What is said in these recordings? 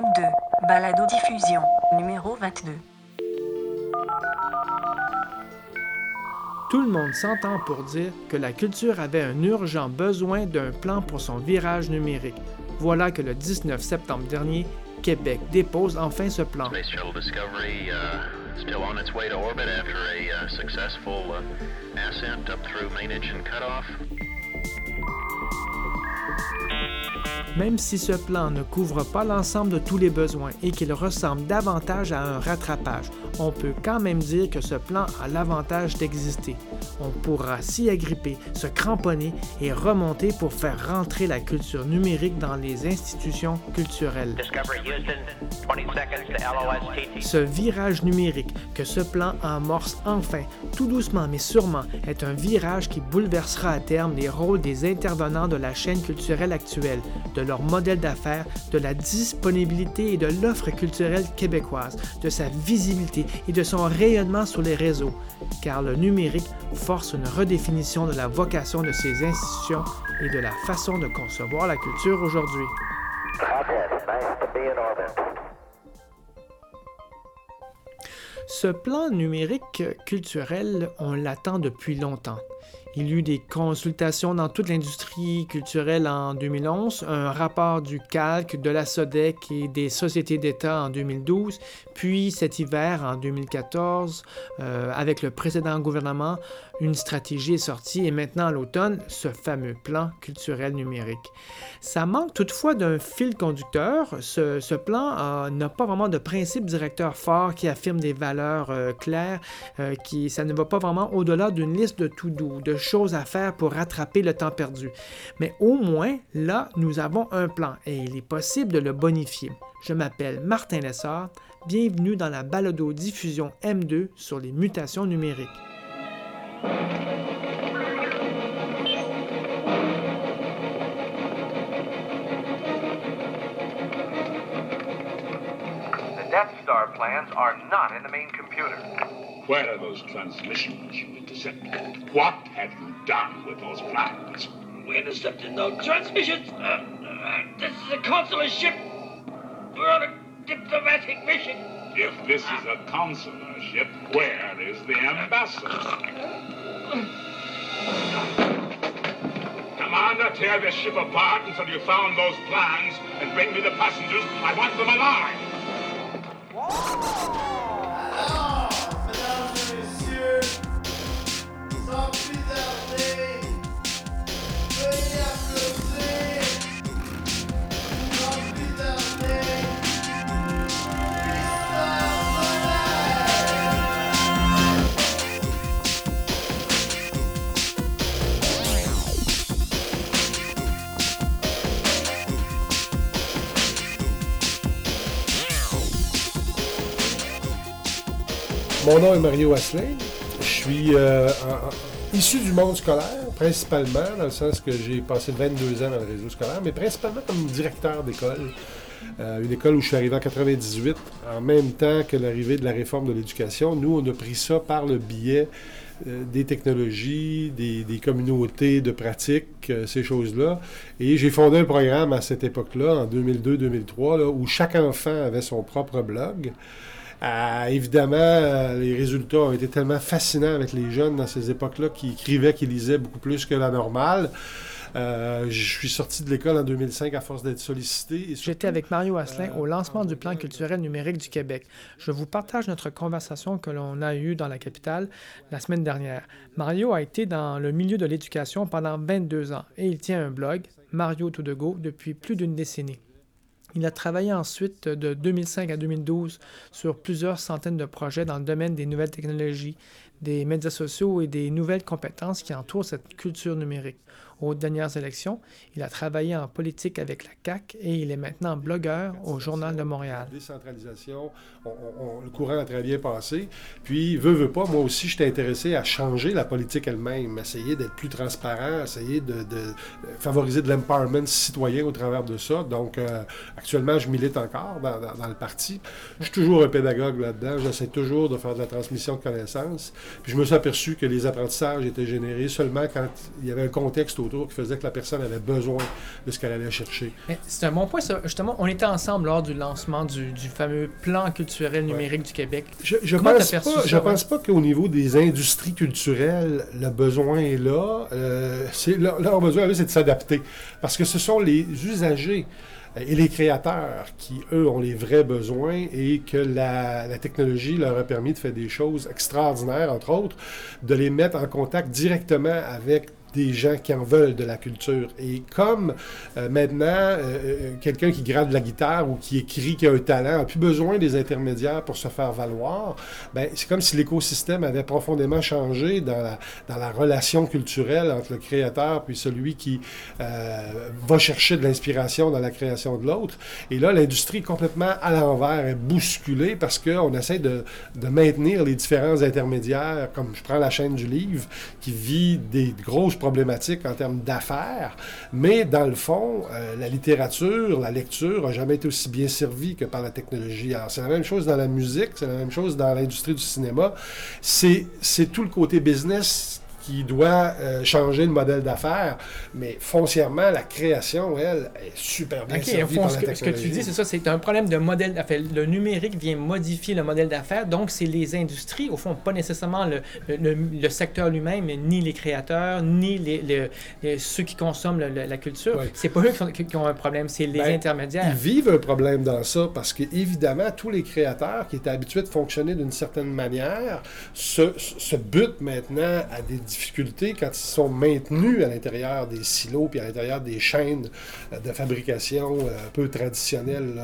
M2, Balado Diffusion, numéro 22. Tout le monde s'entend pour dire que la culture avait un urgent besoin d'un plan pour son virage numérique. Voilà que le 19 septembre dernier, Québec dépose enfin ce plan. Même si ce plan ne couvre pas l'ensemble de tous les besoins et qu'il ressemble davantage à un rattrapage, on peut quand même dire que ce plan a l'avantage d'exister. On pourra s'y agripper, se cramponner et remonter pour faire rentrer la culture numérique dans les institutions culturelles. Discovery Houston, 20 seconds to LOS Ce virage numérique que ce plan amorce enfin, tout doucement mais sûrement, est un virage qui bouleversera à terme les rôles des intervenants de la chaîne culturelle actuelle, de leur modèle d'affaires, de la disponibilité et de l'offre culturelle québécoise, de sa visibilité et de son rayonnement sur les réseaux, car le numérique force une redéfinition de la vocation de ces institutions et de la façon de concevoir la culture aujourd'hui. Ce plan numérique culturel, on l'attend depuis longtemps. Il y eut des consultations dans toute l'industrie culturelle en 2011, un rapport du Calque, de la SODEC et des sociétés d'État en 2012, puis cet hiver, en 2014, euh, avec le précédent gouvernement, une stratégie est sortie et maintenant à l'automne, ce fameux plan culturel numérique. Ça manque toutefois d'un fil conducteur. Ce, plan euh, n'a pas vraiment de principe directeur fort qui affirme des valeurs euh, claires, euh, qui, ça ne va pas vraiment au-delà d'une liste de tout doux, de choses à faire pour rattraper le temps perdu. Mais au moins, là, nous avons un plan et il est possible de le bonifier. Je m'appelle Martin Lessard. Bienvenue dans la balado diffusion M2 sur les mutations numériques. The Death Star plans are not in the main computer. Where are those transmissions you intercepted? What have you done with those plans? We intercepted no transmissions. Uh, uh, this is a consular ship. We're on a diplomatic mission. If this is a consular ship, where is the ambassador? Commander, tear this ship apart until you found those plans and bring me the passengers. I want them alive. Mesdames Mon nom est Mario Asselin. Je suis euh, issu du monde scolaire, principalement, dans le sens que j'ai passé 22 ans dans le réseau scolaire, mais principalement comme directeur d'école. Euh, une école où je suis arrivé en 98, en même temps que l'arrivée de la réforme de l'éducation. Nous, on a pris ça par le biais euh, des technologies, des, communautés de pratique, euh, ces choses-là. Et j'ai fondé un programme à cette époque-là, en 2002-2003, là, où chaque enfant avait son propre blog. Euh, évidemment, euh, les résultats ont été tellement fascinants avec les jeunes dans ces époques-là qui écrivaient, qui lisaient beaucoup plus que la normale. Euh, je suis sorti de l'école en 2005 à force d'être sollicité. J'étais avec Mario Asselin au lancement en du plan 2000, culturel numérique du Québec. Je vous partage notre conversation que l'on a eue dans la capitale la semaine dernière. Mario a été dans le milieu de l'éducation pendant 22 ans et il tient un blog, Mario To The Go, depuis plus d'une décennie. Il a travaillé ensuite de 2005 à 2012 sur plusieurs centaines de projets dans le domaine des nouvelles technologies, des médias sociaux et des nouvelles compétences qui entourent cette culture numérique. Aux dernières élections, il a travaillé en politique avec la CAQ et il est maintenant blogueur au Journal de Montréal. Décentralisation, on- on- le courant a très bien passé. Puis, veut, veut pas, moi aussi, j'étais intéressé à changer la politique elle-même, essayer d'être plus transparent, essayer de, de favoriser de l'empowerment citoyen au travers de ça. Donc, euh, actuellement, je milite encore dans, dans- dans le parti. Je suis toujours un pédagogue là-dedans. J'essaie toujours de faire de la transmission de connaissances. Puis je me suis aperçu que les apprentissages étaient générés seulement quand il y avait un contexte autour qui faisait que la personne avait besoin de ce qu'elle allait chercher. C'est un bon point, ça. Justement, on était ensemble lors du lancement du, du fameux plan culturel numérique du Québec. Je, je pense pas, ça, je ouais? pense pas qu'au niveau des industries culturelles, le besoin est là. Euh, c'est, là, leur besoin, c'est de s'adapter. Parce que ce sont les usagers euh, et les créateurs qui, eux, ont les vrais besoins et que la, la technologie leur a permis de faire des choses extraordinaires, entre autres, de les mettre en contact directement avec des gens qui en veulent de la culture. Et comme euh, maintenant, euh, euh, quelqu'un qui grade la guitare ou qui écrit, qui a un talent, n'a plus besoin des intermédiaires pour se faire valoir, ben, c'est comme si l'écosystème avait profondément changé dans la, dans la relation culturelle entre le créateur puis celui qui va chercher de l'inspiration dans la création de l'autre. Et là, l'industrie est complètement à l'envers, est bousculée parce qu'on essaie de, de maintenir les différents intermédiaires, comme je prends la chaîne du livre, qui vit des grosses problématiques en termes d'affaires, mais dans le fond, euh, la littérature, la lecture n'a jamais été aussi bien servie que par la technologie. Alors, c'est la même chose dans la musique, c'est la même chose dans l'industrie du cinéma. C'est tout le côté business qui doit euh, changer le modèle d'affaires, mais foncièrement, la création, elle, est super bien Ok, au servie fond, par ce la que, ce que tu dis, c'est ça, c'est un problème de modèle d'affaires. Le numérique vient modifier le modèle d'affaires, donc c'est les industries, au fond, pas nécessairement le, le- le secteur lui-même, ni les créateurs, ni les, les- les- ceux qui consomment le- la culture. Ouais. C'est pas eux qui ont, qui ont un problème, c'est les Ben, intermédiaires. Ils vivent un problème dans ça parce que, évidemment, tous les créateurs qui étaient habitués de fonctionner d'une certaine manière se, se butent maintenant à des difficultés quand ils sont maintenus à l'intérieur des silos puis à l'intérieur des chaînes euh, de fabrication euh, un peu traditionnelles.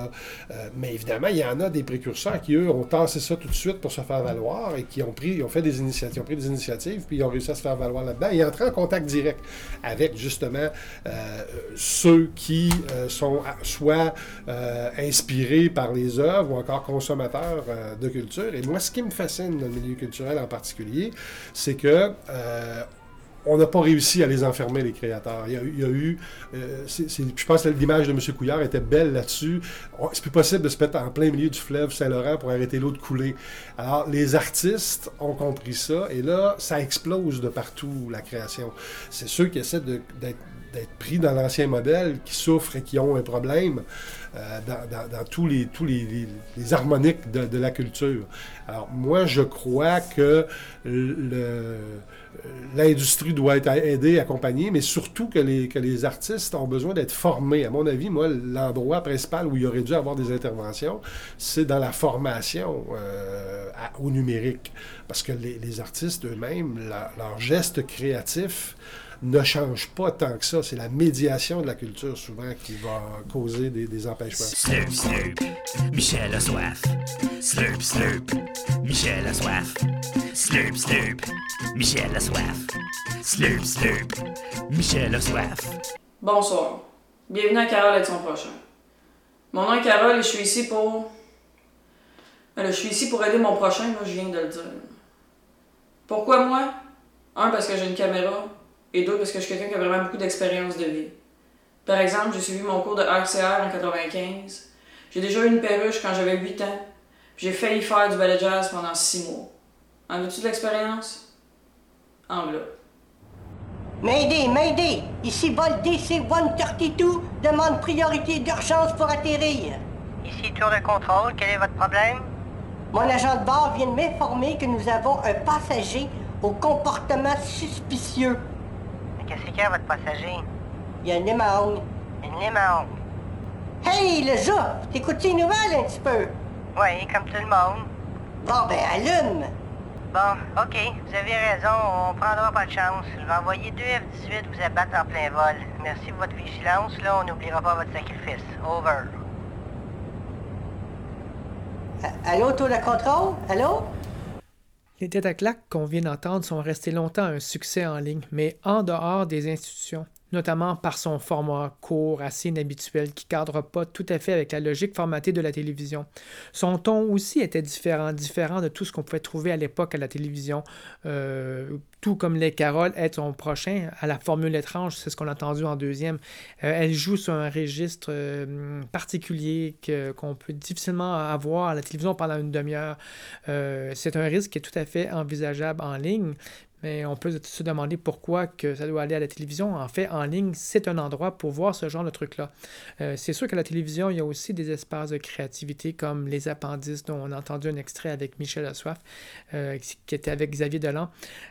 Euh, mais évidemment, il y en a des précurseurs qui, eux, ont tassé ça tout de suite pour se faire valoir et qui ont pris, ont fait des initiatives, ont pris des initiatives puis ils ont réussi à se faire valoir là-dedans et entrer en contact direct avec justement ceux qui sont soit inspirés par les œuvres ou encore consommateurs de culture. Et moi, ce qui me fascine dans le milieu culturel en particulier, c'est que euh, on n'a pas réussi à les enfermer, les créateurs. Il y a, eu- euh, je pense que l'image de M. Couillard était belle là-dessus. C'est plus possible de se mettre en plein milieu du fleuve Saint-Laurent pour arrêter l'eau de couler. Alors, les artistes ont compris ça, et là, ça explose de partout, la création. C'est ceux qui essaient d'être pris dans l'ancien modèle, qui souffrent et qui ont un problème euh, dans, tous les harmoniques de, de la culture. Alors, moi, je crois que le- l'industrie doit être aidée, accompagnée, mais surtout que les, artistes ont besoin d'être formés. À mon avis, moi, l'endroit principal où il aurait dû avoir des interventions, c'est dans la formation euh, au numérique. Parce que les, artistes eux-mêmes, leur, leur geste créatif ne change pas tant que ça. C'est la médiation de la culture souvent qui va causer des, des empêchements. Slurp, slurp, Michel a soif. Slurp, slurp, Michel a soif. Slurp, slurp, Michel a soif. Slurp, slurp, Michel a soif. Bonsoir. Bienvenue à Carole et son prochain? Mon nom est Carole et je suis ici pour. Ben là, je suis ici pour aider mon prochain, moi je viens de le dire. Pourquoi moi? Un, parce que j'ai une caméra, et deux, parce que je suis quelqu'un qui a vraiment beaucoup d'expérience de vie. Par exemple, j'ai suivi mon cours de RCR en 95. J'ai déjà eu une perruche quand j'avais 8 ans. J'ai failli faire du ballet jazz pendant 6 mois. En as-tu de l'expérience? En voilà. Mayday, Mayday! Ici vol DC-132, demande priorité d'urgence pour atterrir. Ici Tour de contrôle, quel est votre problème? Mon agent de bord vient de m'informer que nous avons un passager au comportement suspicieux. Qu'est-ce qu'il y a, votre passager? Il y a une limongue. Une limongue. Hey, le gars! T'écoutes les nouvelles un petit peu? Oui, comme tout le monde. Bon, ben, allume! Bon, OK, vous avez raison, on prendra pas de chance. Je vais envoyer deux F-18 vous abattre en plein vol. Merci pour votre vigilance, là, on n'oubliera pas votre sacrifice. Over. Allô, tour de contrôle? Allô? Les têtes à claques qu'on vient d'entendre sont restés longtemps un succès en ligne, mais en dehors des institutions. Notamment par son format court assez inhabituel qui cadre pas tout à fait avec la logique formatée de la télévision. Son ton aussi était différent, différent de tout ce qu'on pouvait trouver à l'époque à la télévision. Euh, tout comme Les Caroles est son prochain, à la formule étrange, c'est ce qu'on a entendu en deuxième. Euh, elle joue sur un registre euh, particulier qu'on peut difficilement avoir à la télévision pendant une demi-heure. C'est un risque qui est tout à fait envisageable en ligne. Mais on peut se demander pourquoi que ça doit aller à la télévision. En fait, en ligne, c'est un endroit pour voir ce genre de truc-là. Euh, c'est sûr qu'à la télévision, il y a aussi des espaces de créativité comme les appendices dont on a entendu un extrait avec Michel Assoif, euh, qui était avec Xavier Dolan.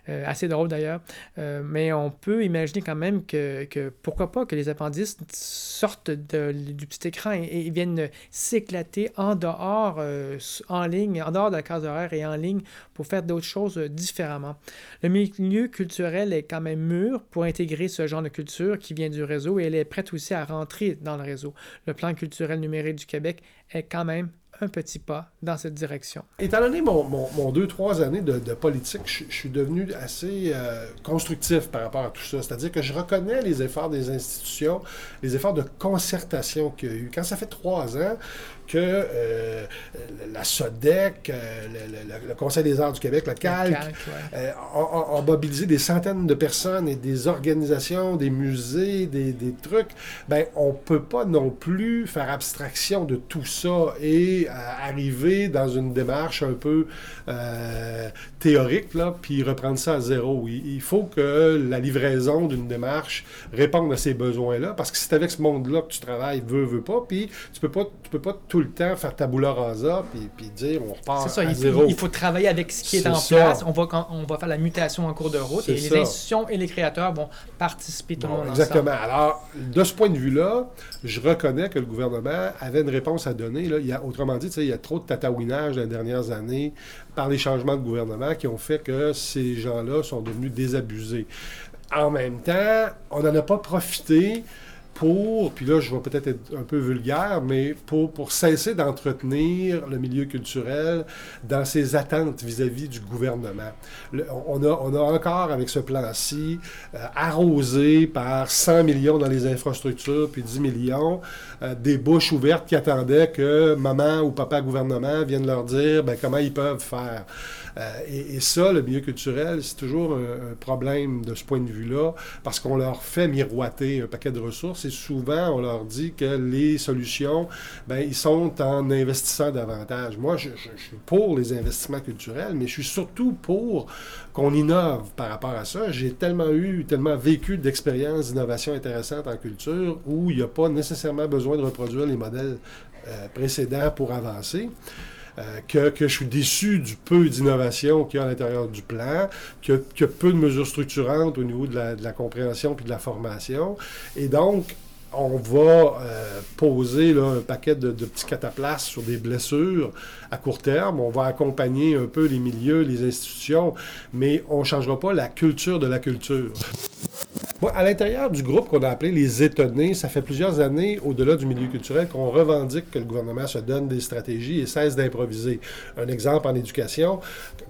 Euh, assez drôle d'ailleurs. Euh, mais on peut imaginer quand même que, que pourquoi pas que les appendices sortent du petit écran et, viennent s'éclater en dehors, euh, en ligne, en dehors de la case horaire et en ligne pour faire d'autres choses différemment. Milieu culturel est quand même mûr pour intégrer ce genre de culture qui vient du réseau et elle est prête aussi à rentrer dans le réseau. Le plan culturel numérique du Québec est quand même un petit pas dans cette direction. Étant donné mon, deux, trois années de, politique, je, je suis devenu assez euh, constructif par rapport à tout ça. C'est-à-dire que je reconnais les efforts des institutions, les efforts de concertation qu'il y a eu. Quand ça fait trois ans que euh, la SODEC, euh, le, le- le Conseil des arts du Québec, le CALC, CALC, ouais. euh, ont, mobilisé des centaines de personnes et des organisations, des musées, des, des trucs, ben on peut pas non plus faire abstraction de tout ça et arriver dans une démarche un peu théorique, là, puis reprendre ça à zéro. Il, il faut que la livraison d'une démarche réponde à ces besoins-là, parce que c'est avec ce monde-là que tu travailles, veux, veux pas, puis tu peux pas, tu peux pas tout le temps faire tabula rasa, puis, puis dire on repart C'est ça, à il zéro. faut, il faut travailler avec ce qui est, en ça. place. On va, on va faire la mutation en cours de route et les institutions et les créateurs vont participer tout Bon, le monde exactement. ensemble. Alors, de ce point de vue-là, je reconnais que le gouvernement avait une réponse à donner. Là. Il y a, autrement dit, il y a trop de tatouinage dans les dernières années par les changements de gouvernement qui ont fait que ces gens-là sont devenus désabusés. En même temps, on n'en a pas profité pour, puis là je vais peut-être être un peu vulgaire, mais pour, cesser d'entretenir le milieu culturel dans ses attentes vis-à-vis du gouvernement. On, a, a encore, avec ce plan-ci, euh, arrosé par 100 millions dans les infrastructures, puis 10 millions, euh, des bouches ouvertes qui attendaient que maman ou papa gouvernement viennent leur dire ben, comment ils peuvent faire. Euh, et, ça, le milieu culturel, c'est toujours un problème de ce point de vue-là, parce qu'on leur fait miroiter un paquet de ressources souvent on leur dit que les solutions, ben, ils sont en investissant davantage. Moi, je suis pour les investissements culturels, mais je suis surtout pour qu'on innove par rapport à ça. J'ai tellement eu, tellement vécu d'expériences d'innovation intéressantes en culture où il n'y a pas nécessairement besoin de reproduire les modèles euh, précédents pour avancer. Euh, que, que je suis déçu du peu d'innovation qu'il y a à l'intérieur du plan, qu'il peu de mesures structurantes au niveau de la, de la compréhension puis de la formation. Et donc, on va euh, poser là, un paquet de, de petits cataplasmes sur des blessures à court terme. On va accompagner un peu les milieux, les institutions, mais on ne changera pas la culture de la culture. Moi, à l'intérieur du groupe qu'on a appelé les étonnés, ça fait plusieurs années, au-delà du milieu culturel, qu'on revendique que le gouvernement se donne des stratégies et cesse d'improviser. Un exemple en éducation,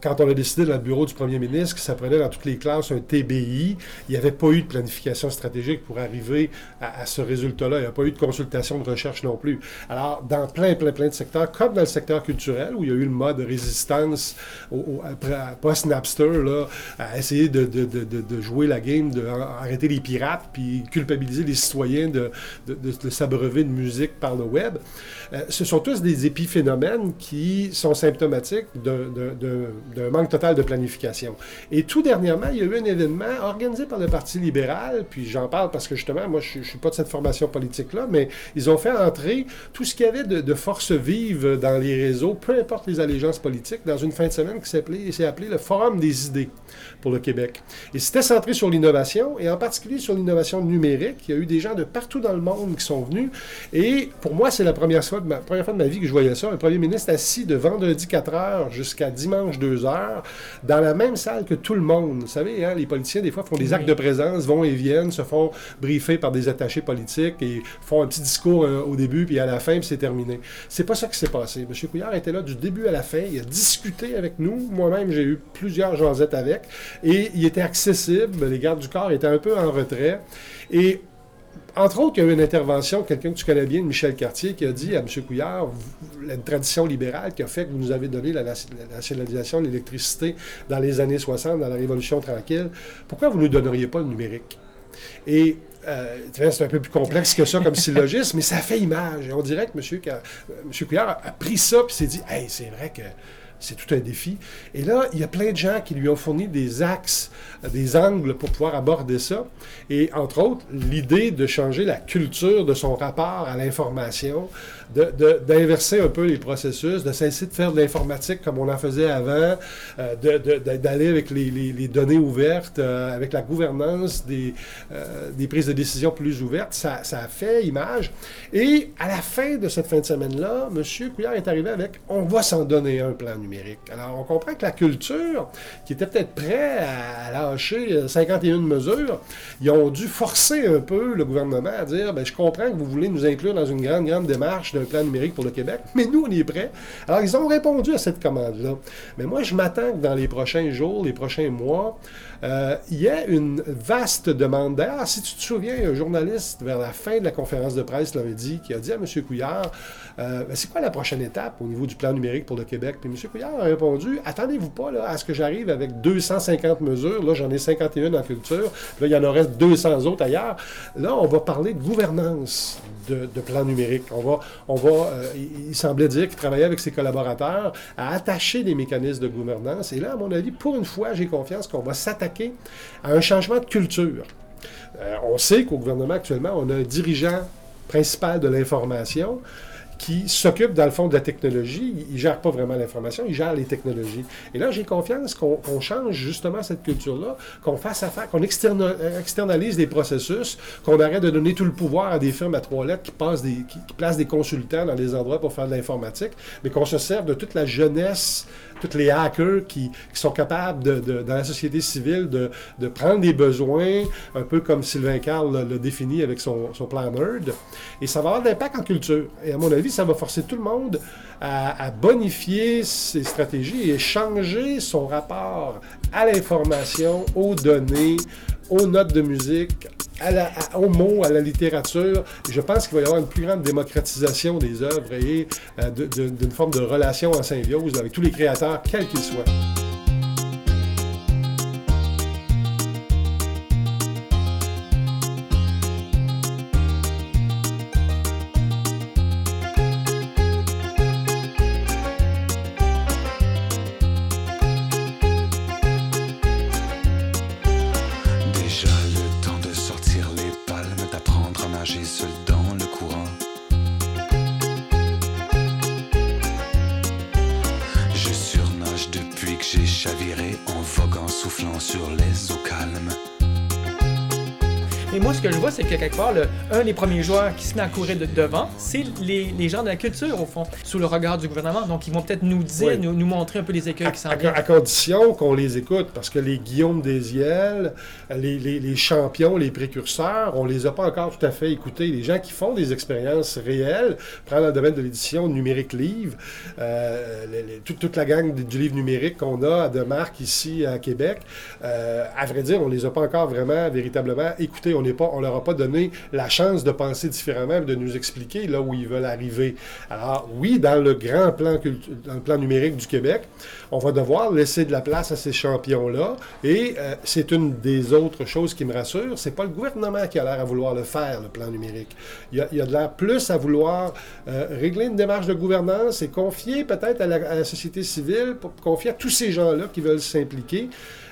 quand on a décidé dans le bureau du premier ministre que ça prenait dans toutes les classes un TBI, il n'y avait pas eu de planification stratégique pour arriver à, à ce Il n'y a pas eu de consultation de recherche non plus. Alors, dans plein, plein, plein de secteurs, comme dans le secteur culturel, où il y a eu le mode résistance au, au- post-Napster, là, à essayer de, jouer la game, de arrêter les pirates, puis culpabiliser les citoyens de, s'abreuver de musique par le web. Euh, ce sont tous des épiphénomènes qui sont symptomatiques d'un manque total de planification. Et tout dernièrement, il y a eu un événement organisé par le Parti libéral, puis j'en parle parce que justement, moi, je ne suis pas de cette formation politique-là, mais ils ont fait entrer tout ce qu'il y avait de, de force vive dans les réseaux, peu importe les allégeances politiques, dans une fin de semaine qui s'est appelée, le Forum des idées pour le Québec. Et c'était centré sur l'innovation, et en particulier sur l'innovation numérique. Il y a eu des gens de partout dans le monde qui sont venus. Et pour moi, c'est la première fois, de ma, première fois de ma vie que je voyais ça. Un premier ministre assis de vendredi 4 heures jusqu'à dimanche 2 heures dans la même salle que tout le monde. Vous savez, hein, les politiciens, des fois, font des actes de présence, vont et viennent, se font briefer par des attachés politiques et font un petit discours euh, au début, puis à la fin, puis c'est terminé. C'est pas ça qui s'est passé. M. Couillard était là du début à la fin. Il a discuté avec nous. Moi-même, j'ai eu plusieurs jasettes avec. Et il était accessible. Les gardes du corps étaient un peu en retrait. Et entre autres, il y a eu une intervention, quelqu'un que tu connais bien, Michel Cartier, qui a dit à M. Couillard, une tradition libérale qui a fait que vous nous avez donné la, la nationalisation de l'électricité dans les années 60, dans la Révolution tranquille, pourquoi vous ne nous donneriez pas le numérique? Et euh, c'est un peu plus complexe que ça comme syllogisme, mais ça fait image. On dirait que M. Couillard a, a pris ça et s'est dit Hey, c'est vrai que c'est tout un défi. Et là, il y a plein de gens qui lui ont fourni des axes, euh, des angles pour pouvoir aborder ça. Et entre autres, l'idée de changer la culture de son rapport à l'information, de- de- d'inverser un peu les processus, de cesser de faire de l'informatique comme on en faisait avant, euh, d'aller avec les, données ouvertes, euh, avec la gouvernance des, des prises de décision plus ouvertes. Ça, ça a fait image. Et à la fin de cette fin de semaine-là, M. Couillard est arrivé avec on va s'en donner un plan Alors, on comprend que la culture, qui était peut-être prêt à lâcher euh, 51 mesures, ils ont dû forcer un peu le gouvernement à dire ben, je comprends que vous voulez nous inclure dans une grande, grande démarche d'un plan numérique pour le Québec, mais nous, on est prêts. Alors, ils ont répondu à cette commande-là. Mais moi, je m'attends que dans les prochains jours, les prochains mois, euh, il y a une vaste demande. D'ailleurs, si tu te souviens, un journaliste, vers la fin de la conférence de presse, l'avait dit, qui a dit à M. Couillard euh, Ben, c'est quoi la prochaine étape au niveau du plan numérique pour le Québec Puis M. Couillard a répondu Attendez-vous pas à ce que j'arrive avec 250 mesures. Là, j'en ai 51 en culture. Là, il y en aurait 200 autres ailleurs. Là, on va parler de gouvernance de, plan numérique. On va, on va, euh, il, il semblait dire qu'il travaillait avec ses collaborateurs à attacher des mécanismes de gouvernance. Et là, à mon avis, pour une fois, j'ai confiance qu'on va s'attaquer à un changement de culture. Euh, on sait qu'au gouvernement actuellement, on a un dirigeant principal de l'information qui s'occupe, dans le fond, de la technologie. Il ne gère pas vraiment l'information, il gère les technologies. Et là, j'ai confiance qu'on change justement cette culture-là, qu'on fasse affaire, qu'on euh, externalise des processus, qu'on arrête de donner tout le pouvoir à des firmes à trois lettres qui, qui placent des consultants dans des endroits pour faire de l'informatique, mais qu'on se serve de toute la jeunesse, tous les hackers qui, sont capables, de, dans la société civile, de, prendre des besoins, un peu comme Sylvain Carl l'a l'a défini avec son, plan Nerd. Et ça va avoir de l'impact en culture. Et à mon avis, ça va forcer tout le monde à bonifier ses stratégies et changer son rapport à l'information, aux données, aux notes de musique, à la- à- aux mots, à la littérature. Je pense qu'il va y avoir une plus grande démocratisation des œuvres et euh, d'une forme de relation en symbiose avec tous les créateurs, quels qu'ils soient. J'ai chaviré en voguant, soufflant sur les eaux calmes. Et moi, ce que je vois, c'est que quelque part, le- un des premiers joueurs qui se met à courir de devant, c'est les, les gens de la culture, au fond, sous le regard du gouvernement. Donc, ils vont peut-être nous dire, Oui. nous, nous montrer un peu les écueils qui s'en viennent. à condition qu'on les écoute, parce que les Guillaume Desiel, les, les, les champions, les précurseurs, on les a pas encore tout à fait écoutés. Les gens qui font des expériences réelles, prendre dans le domaine de l'édition numérique livre, euh, les- toute, toute la gang du- livre numérique qu'on a de marque ici à Québec, euh, à vrai dire, on les a pas encore vraiment, véritablement écoutés. On on leur a pas donné la chance de penser différemment, de nous expliquer là où ils veulent arriver. Alors oui, dans le grand plan numérique du Québec, on va devoir laisser de la place à ces champions-là. Et euh, c'est une des autres choses qui me rassure, c'est pas le gouvernement qui a l'air à vouloir le faire, le plan numérique. Il y a, de l'air plus à vouloir euh, régler une démarche de gouvernance et confier peut-être à la, société civile, confier à tous ces gens-là qui veulent s'impliquer.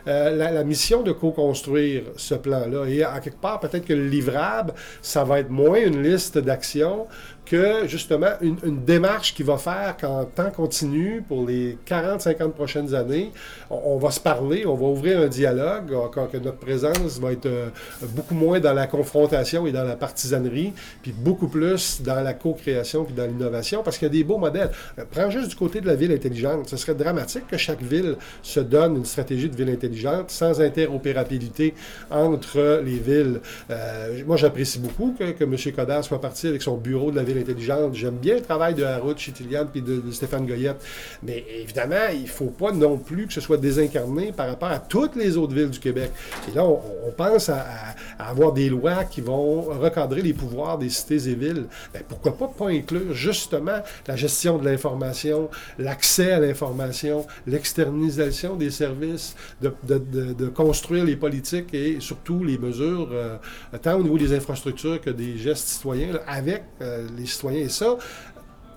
euh, la, la mission de co-construire ce plan-là. Et à quelque part, peut-être que le livrable, ça va être moins une liste d'actions que justement une, démarche qui va faire qu'en temps continu, pour les 40-50 prochaines années, on, va se parler, on va ouvrir un dialogue, encore que notre présence va être euh, beaucoup moins dans la confrontation et dans la partisanerie, puis beaucoup plus dans la co-création puis dans l'innovation, parce qu'il y a des beaux modèles. Euh, Prends juste du côté de la ville intelligente. Ce serait dramatique que chaque ville se donne une stratégie de ville intelligente sans interopérabilité entre les villes. Euh, moi, j'apprécie beaucoup que, que M. Coder soit parti avec son bureau de la ville intelligente. J'aime bien le travail de Harout Chitilian puis de, Stéphane Goyette. Mais évidemment, il ne faut pas non plus que ce soit désincarné par rapport à toutes les autres villes du Québec. Et là, on, pense à- à avoir des lois qui vont recadrer les pouvoirs des cités et villes. Ben, pourquoi pas pas inclure justement la gestion de l'information, l'accès à l'information, l'externalisation des services, de, de- de- de construire les politiques et surtout les mesures, euh, tant au niveau des infrastructures que des gestes citoyens, là, avec euh, les citoyens. Et ça,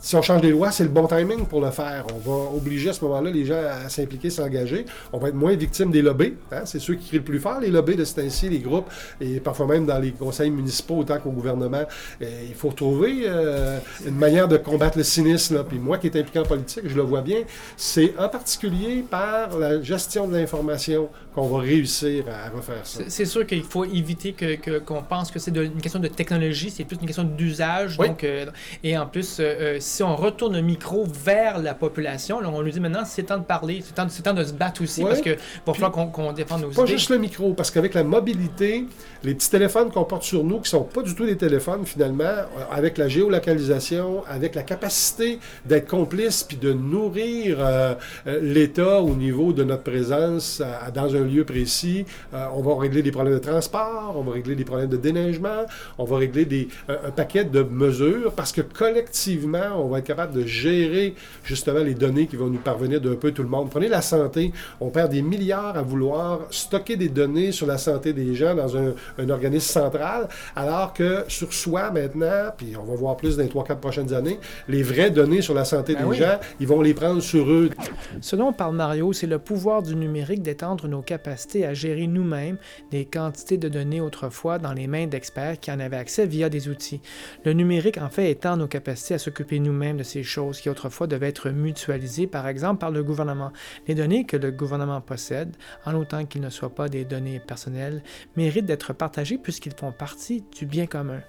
si on change les lois, c'est le bon timing pour le faire. On va obliger à ce moment-là les gens à s'impliquer, s'engager. On va être moins victime des lobbies. hein. C'est ceux qui crient le plus fort, les lobbies de ce temps-ci, les groupes, et parfois même dans les conseils municipaux autant qu'au gouvernement. Et il faut trouver euh, une manière de combattre le cynisme. là. Puis moi qui est impliqué en politique, je le vois bien, c'est en particulier par la gestion de l'information qu'on va réussir à refaire ça. C'est- sûr qu'il faut éviter que- que- qu'on pense que c'est une question de technologie, c'est plus une question d'usage. Oui. Donc, euh, et en plus, euh, euh, si on retourne le micro vers la population, là, on lui dit maintenant c'est temps de parler, c'est temps, de se battre aussi Ouais. parce que falloir qu'on qu'on défende nos Pas idées. juste le micro, parce qu'avec la mobilité, les petits téléphones qu'on porte sur nous, qui sont pas du tout des téléphones finalement, euh, avec la géolocalisation, avec la capacité d'être complice puis de nourrir euh, euh, l'État au niveau de notre présence euh, dans un lieu précis, euh, on va régler des problèmes de transport, on va régler des problèmes de déneigement, on va régler des, un paquet de mesures parce que collectivement, on va être capable de gérer justement les données qui vont nous parvenir d'un peu tout le monde. Prenez la santé, on perd des milliards à vouloir stocker des données sur la santé des gens dans un, un organisme central, alors que sur soi maintenant, puis on va voir plus dans les 3-4 prochaines années, les vraies données sur la santé Ben des oui. gens, ils vont les prendre sur eux. Ce dont parle Mario, c'est le pouvoir du numérique d'étendre nos capacités à gérer nous-mêmes des quantités de données autrefois dans les mains d'experts qui en avaient accès via des outils. Le numérique, en fait, étend nos capacités à s'occuper nous-mêmes de ces choses qui autrefois devaient être mutualisées, par exemple, par le gouvernement. Les données que le gouvernement possède, en autant qu'ils ne soient pas des données personnelles, méritent d'être partagées puisqu'ils font partie du bien commun.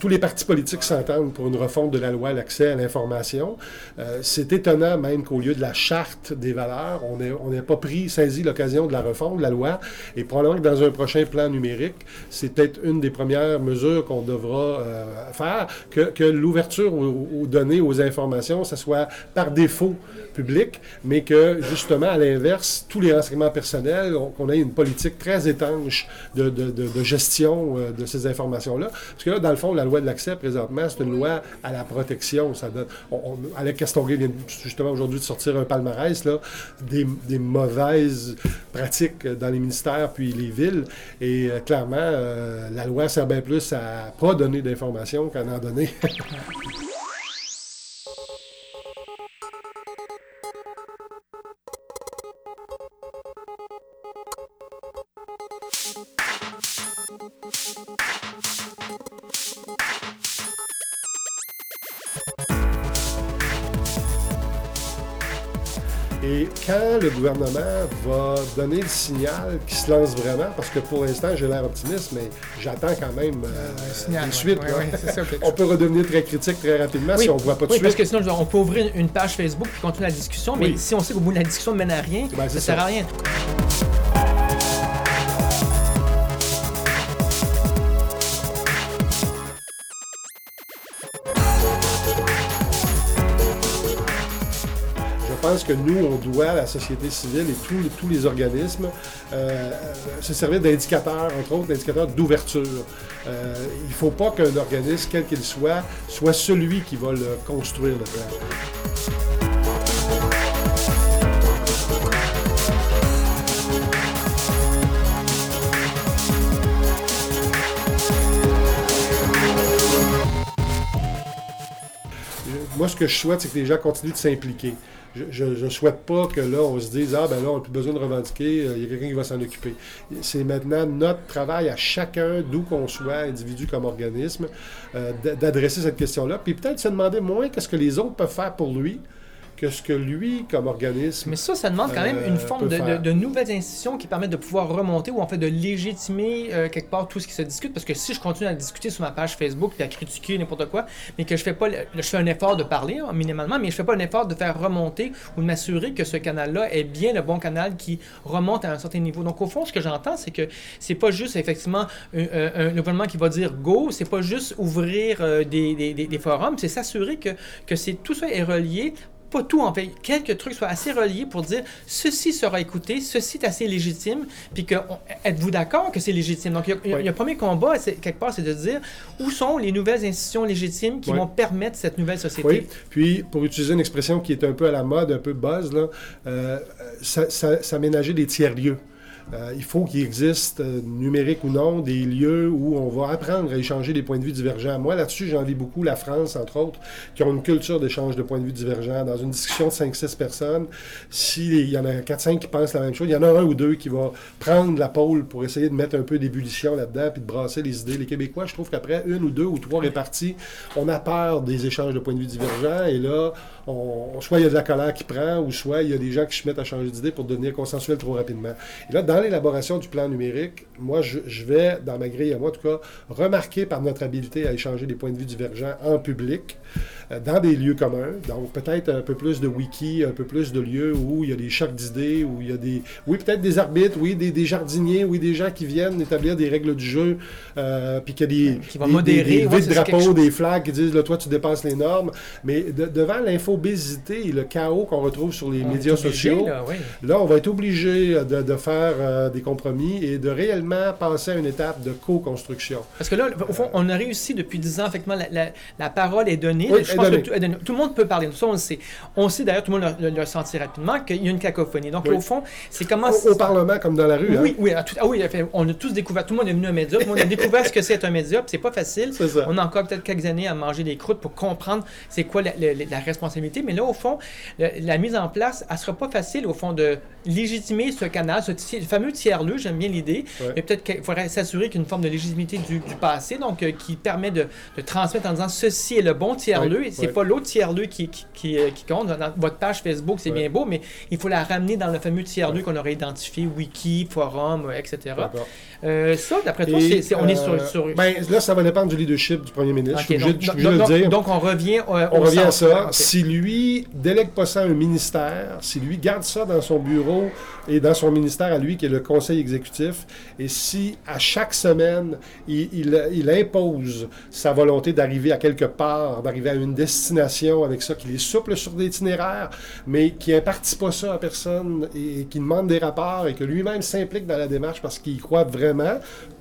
tous les partis politiques s'entendent pour une refonte de la loi à l'accès à l'information. Euh, c'est étonnant même qu'au lieu de la charte des valeurs, on n'ait pas pris, saisi l'occasion de la refonte de la loi. Et probablement que dans un prochain plan numérique, c'est peut-être une des premières mesures qu'on devra euh, faire, que, que l'ouverture aux, aux données, aux informations, ça soit par défaut public, mais que justement, à l'inverse, tous les renseignements personnels, on- qu'on ait une politique très étanche de, gestion euh, de ces informations-là. Parce que là, dans le fond, la loi de l'accès, présentement, c'est une loi à la protection. Ça donne, on, on- Alec vient justement aujourd'hui de sortir un palmarès des mauvaises pratiques dans les ministères puis les villes. Et euh, clairement, euh, la loi sert bien plus à pas donner d'informations qu'à en donner. le gouvernement va donner le signal qu'il se lance vraiment, parce que pour l'instant, j'ai l'air optimiste, mais j'attends quand même euh, signal, une ouais, suite. ouais, ouais, ça, on peut redevenir très critique très rapidement Oui, si on ne voit pas de oui, suite. parce que sinon, on peut ouvrir une- une page Facebook puis continuer la discussion, mais Oui. si on sait qu'au bout de la discussion ne mène à rien, Ben, ça c'est sert à rien. Pense que nous, on doit, à la société civile et tous, les organismes, euh, se servir d'indicateurs, entre autres d'indicateurs d'ouverture. Euh, il ne faut pas qu'un organisme, quel qu'il soit, soit celui qui va le construire, le plan. Moi, ce que je souhaite, c'est que les gens continuent de s'impliquer. Je ne souhaite pas que là, on se dise Ah, ben là, on n'a plus besoin de revendiquer, euh, il y a quelqu'un qui va s'en occuper. C'est maintenant notre travail à chacun, d'où qu'on soit, individu comme organisme, euh, d'adresser cette question-là. Puis peut-être se demander moins qu'est-ce que les autres peuvent faire pour lui que ce que lui, comme organisme. Mais ça, ça demande quand même une euh, forme de, de- faire. de nouvelles institutions qui permettent de pouvoir remonter ou en fait de légitimer euh, quelque part tout ce qui se discute. Parce que si je continue à discuter sur ma page Facebook puis à critiquer n'importe quoi, mais que je fais pas, le- je fais un effort de parler hein, minimalement, mais je fais pas un effort de faire remonter ou de m'assurer que ce canal-là est bien le bon canal qui remonte à un certain niveau. Donc au fond, ce que j'entends, c'est que c'est pas juste effectivement un, gouvernement qui va dire go, c'est pas juste ouvrir euh, des, des- des- des forums, c'est s'assurer que, que c'est, tout ça est relié pas tout en fait, quelques trucs soient assez reliés pour dire ceci sera écouté, ceci est assez légitime, puis que êtes-vous d'accord que c'est légitime? Donc, il y a- un premier combat, c'est- quelque part, c'est de dire où sont les nouvelles institutions légitimes qui vont permettre cette nouvelle société? Oui, puis pour utiliser une expression qui est un peu à la mode, un peu buzz, là, euh, ça- des tiers-lieux. Euh, il faut qu'il existe, euh, numérique ou non, des lieux où on va apprendre à échanger des points de vue divergents. Moi, là-dessus, j'envie beaucoup la France, entre autres, qui ont une culture d'échange de points de vue divergents. Dans une discussion de 5-6 personnes, s'il y en a 4-5 qui pensent la même chose, il y en a un ou deux qui va prendre la pôle pour essayer de mettre un peu d'ébullition là-dedans puis de brasser les idées. Les Québécois, je trouve qu'après une ou deux ou trois réparties, on a peur des échanges de points de vue divergents et là, on, soit il y a de la colère qui prend ou soit il y a des gens qui se mettent à changer d'idée pour devenir consensuel trop rapidement. Là, l'élaboration du plan numérique, moi, je, je vais, dans ma grille à moi en tout cas, remarquer par notre habileté à échanger des points de vue divergents en public, euh, dans des lieux communs. Donc, peut-être un peu plus de wiki, un peu plus de lieux où il y a des chocs d'idées, où il y a des... Oui, peut-être des arbitres, oui, des, des jardiniers, oui, des gens qui viennent établir des règles du jeu, euh, puis qu'il y a des... Qui vont des- modérer, Des, ouais, drapeaux, chose. des flags qui disent, là, toi, tu dépasses les normes. Mais de- devant l'infobésité et le chaos qu'on retrouve sur les On médias obligé, sociaux, là, oui. Là, on va être obligé de, de faire euh, des compromis et de réellement passer à une étape de co-construction. Parce que là, au fond, on a réussi depuis 10 ans, effectivement, la, la- la parole est donnée. Oui, Je est pense donnée. que tout, le monde peut parler. Ça, on le sait. On sait d'ailleurs, tout le monde l'a- l'a senti rapidement, qu'il y a une cacophonie. Donc, Oui. au fond, c'est comment... Au, au Parlement comme dans la rue. Oui, hein? oui, tout- ah oui, on a tous découvert, tout le monde est venu un média, tout le monde a découvert ce que c'est un média, c'est pas facile. Ça. On a encore peut-être quelques années à manger des croûtes pour comprendre c'est quoi la, la- la responsabilité, mais là, au fond, le- la mise en place, elle sera pas facile, au fond, de légitimer ce canal, ce ti- fameux tiers-lieu, j'aime bien l'idée, Ouais. mais peut-être qu'il faudrait s'assurer qu'il y a une forme de légitimité du, du passé, donc euh, qui permet de, de transmettre en disant ceci est le bon tiers-lieu, Ouais, et c'est ouais. pas l'autre tiers-lieu qui, qui, qui, euh, qui compte. Dans votre page Facebook, c'est bien beau, mais il faut la ramener dans le fameux tiers-lieu qu'on aurait identifié, wiki, forum, etc. Euh, ça, d'après toi, Et, c'est- on est euh, sur... sur... Ben, là, ça va dépendre du leadership du premier ministre. Je suis obligé, donc, donc- de le dire. donc, on revient euh, On au revient à ça. Si lui délègue pas ça à un ministère, si lui garde ça dans son bureau et dans son ministère à lui, qui est le conseil exécutif, et si à chaque semaine, il, il- il impose sa volonté d'arriver à quelque part, d'arriver à une destination avec ça, qu'il est souple sur l'itinéraire, mais qui impartit pas ça à personne et, qui demande des rapports et que lui-même s'implique dans la démarche parce qu'il croit vraiment,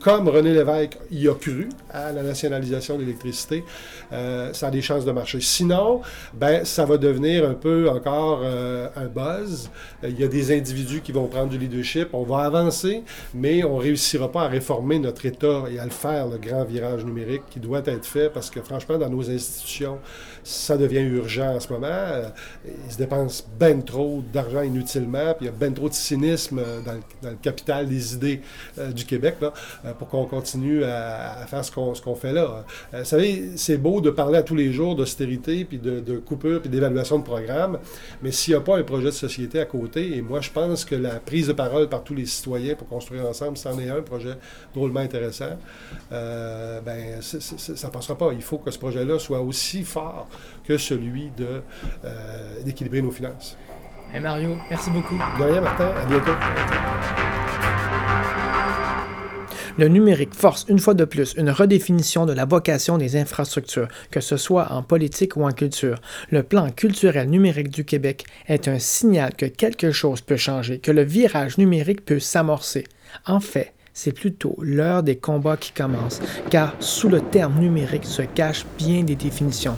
comme René Lévesque y a cru à la nationalisation de l'électricité, euh, ça a des chances de marcher. Sinon, ben, ça va devenir un peu encore euh, un buzz. Il y a des individus qui vont prendre du leadership. On va avancer, mais on ne réussira pas à réformer notre État et à le faire, le grand virage numérique qui doit être fait parce que franchement, dans nos institutions, ça devient urgent en ce moment. Euh, il se dépense ben trop d'argent inutilement, puis il y a ben trop de cynisme euh, dans le, capital des idées euh, du Québec là, pour qu'on continue à, faire ce qu'on fait là. Vous savez, c'est beau de parler à tous les jours d'austérité, puis de, coupure, puis d'évaluation de programme, mais s'il n'y a pas un projet de société à côté, et moi je pense que la prise de parole par tous les citoyens pour construire ensemble, c'en est un projet drôlement intéressant, ben ça ne passera pas. Il faut que ce projet-là soit aussi fort que celui euh, d'équilibrer nos finances. Hey Mario, merci beaucoup. De rien, Martin. À bientôt. Le numérique force une fois de plus une redéfinition de la vocation des infrastructures, que ce soit en politique ou en culture. Le plan culturel numérique du Québec est un signal que quelque chose peut changer, que le virage numérique peut s'amorcer. En fait, c'est plutôt l'heure des combats qui commencent, car sous le terme numérique se cachent bien des définitions.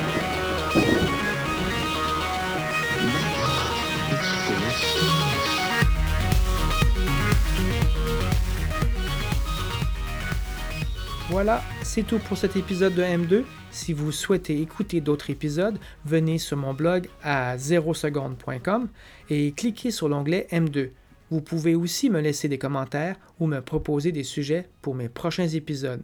Voilà, c'est tout pour cet épisode de M2. Si vous souhaitez écouter d'autres épisodes, venez sur mon blog à 0seconde.com et cliquez sur l'onglet M2. Vous pouvez aussi me laisser des commentaires ou me proposer des sujets pour mes prochains épisodes.